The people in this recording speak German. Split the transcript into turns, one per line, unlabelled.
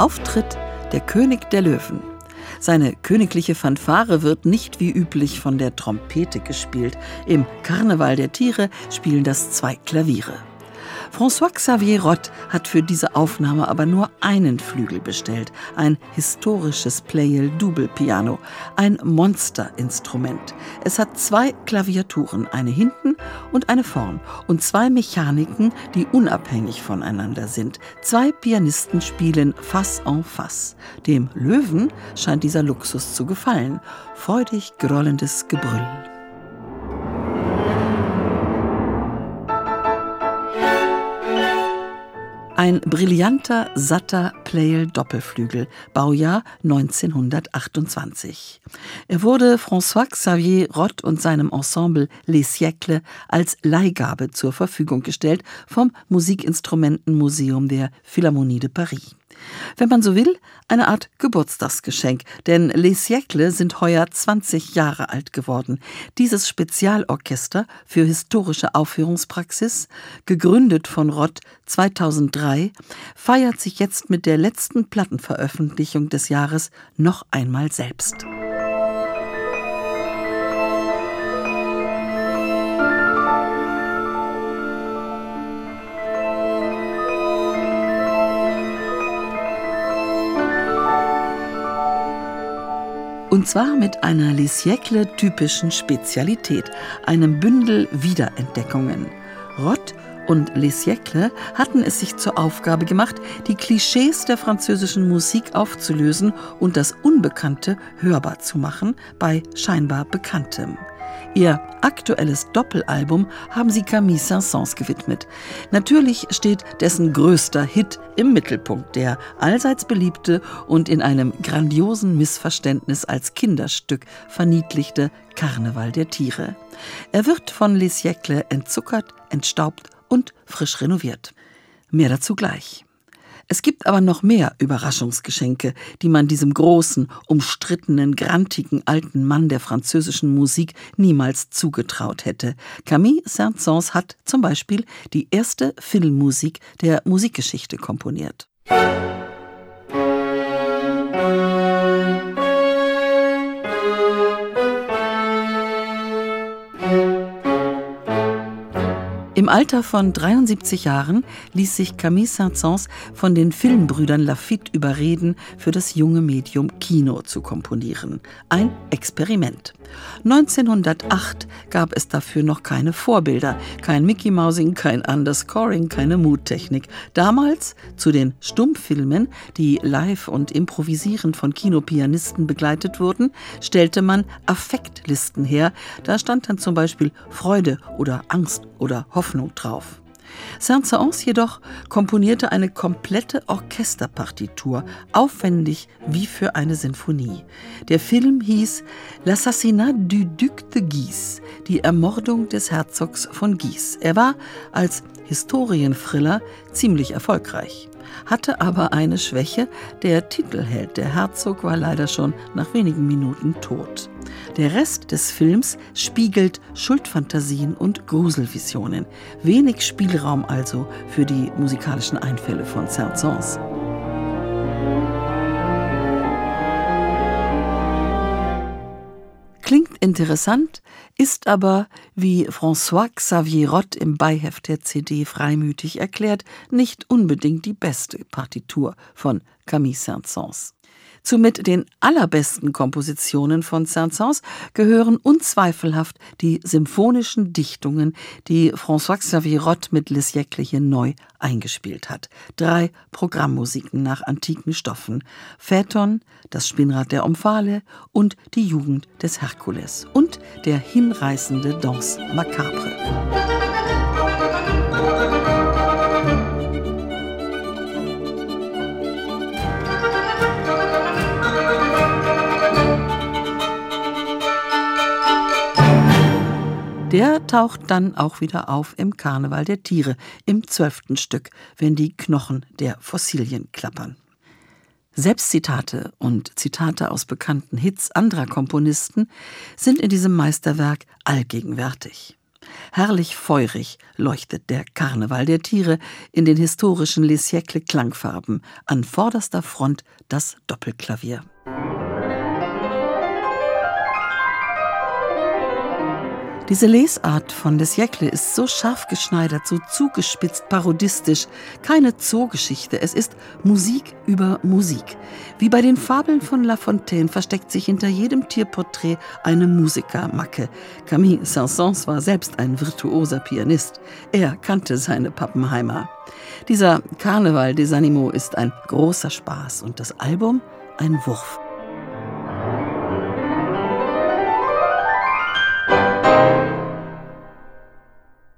Auftritt der König der Löwen. Seine königliche Fanfare wird nicht wie üblich von der Trompete gespielt. Im Karneval der Tiere spielen das zwei Klaviere. François Xavier Rott hat für diese Aufnahme aber nur einen Flügel bestellt, ein historisches Pleyel-Double-Piano, ein Monsterinstrument. Es hat zwei Klaviaturen, eine hinten und eine vorn, und zwei Mechaniken, die unabhängig voneinander sind. Zwei Pianisten spielen face en face. Dem Löwen scheint dieser Luxus zu gefallen. Freudig grollendes Gebrüll. Ein brillanter, satter Pleyel-Doppelflügel, Baujahr 1928. Er wurde François-Xavier Rott und seinem Ensemble Les Siècles als Leihgabe zur Verfügung gestellt vom Musikinstrumentenmuseum der Philharmonie de Paris. Wenn man so will, eine Art Geburtstagsgeschenk, denn Les Siècles sind heuer 20 Jahre alt geworden. Dieses Spezialorchester für historische Aufführungspraxis, gegründet von Rott 2003, feiert sich jetzt mit der letzten Plattenveröffentlichung des Jahres noch einmal selbst. Und zwar mit einer Les typischen Spezialität, einem Bündel Wiederentdeckungen. Rott und Les hatten es sich zur Aufgabe gemacht, die Klischees der französischen Musik aufzulösen und das Unbekannte hörbar zu machen bei scheinbar Bekanntem. Ihr aktuelles Doppelalbum haben sie Camille Saint-Saëns gewidmet. Natürlich steht dessen größter Hit im Mittelpunkt, der allseits beliebte und in einem grandiosen Missverständnis als Kinderstück verniedlichte Karneval der Tiere. Er wird von Les Siècles entzuckert, entstaubt und frisch renoviert. Mehr dazu gleich. Es gibt aber noch mehr Überraschungsgeschenke, die man diesem großen, umstrittenen, grantigen alten Mann der französischen Musik niemals zugetraut hätte. Camille Saint-Saëns hat zum Beispiel die erste Filmmusik der Musikgeschichte komponiert. Im Alter von 73 Jahren ließ sich Camille Saint-Saëns von den Filmbrüdern Lafitte überreden, für das junge Medium Kino zu komponieren. Ein Experiment. 1908 gab es dafür noch keine Vorbilder, kein Mickey Mousing, kein Underscoring, keine Moodtechnik. Damals zu den Stummfilmen, die live und improvisierend von Kinopianisten begleitet wurden, stellte man Affektlisten her. Da stand dann zum Beispiel Freude oder Angst oder Hoffnung drauf. Saint-Saëns jedoch komponierte eine komplette Orchesterpartitur, aufwendig wie für eine Sinfonie. Der Film hieß L'assassinat du Duc de Guise, die Ermordung des Herzogs von Guise. Er war als Historienthriller ziemlich erfolgreich hatte aber eine Schwäche. Der Titelheld, der Herzog, war leider schon nach wenigen Minuten tot. Der Rest des Films spiegelt Schuldfantasien und Gruselvisionen. Wenig Spielraum also für die musikalischen Einfälle von Saint-Saëns. Interessant, ist aber, wie François Xavier Rott im Beiheft der CD freimütig erklärt, nicht unbedingt die beste Partitur von Camille Saint-Saëns. Zu mit den allerbesten Kompositionen von Saint-Saëns gehören unzweifelhaft die symphonischen Dichtungen, die François Xavier Rott mit Les Siècles hier neu eingespielt hat. Drei Programmmusiken nach antiken Stoffen. Phaeton, das Spinnrad der Omphale und die Jugend des Herkules und der hinreißende Danse Macabre. Der taucht dann auch wieder auf im Karneval der Tiere, im zwölften Stück, wenn die Knochen der Fossilien klappern. Selbstzitate und Zitate aus bekannten Hits anderer Komponisten sind in diesem Meisterwerk allgegenwärtig. Herrlich feurig leuchtet der Karneval der Tiere in den historischen Les Siècles Klangfarben, an vorderster Front das Doppelklavier. Diese Lesart von des Jäckle ist so scharf geschneidert, so zugespitzt parodistisch. Keine Zoogeschichte, es ist Musik über Musik. Wie bei den Fabeln von La Fontaine versteckt sich hinter jedem Tierporträt eine Musikermacke. Camille Saint-Saëns war selbst ein virtuoser Pianist. Er kannte seine Pappenheimer. Dieser Karneval des Animaux ist ein großer Spaß und das Album ein Wurf.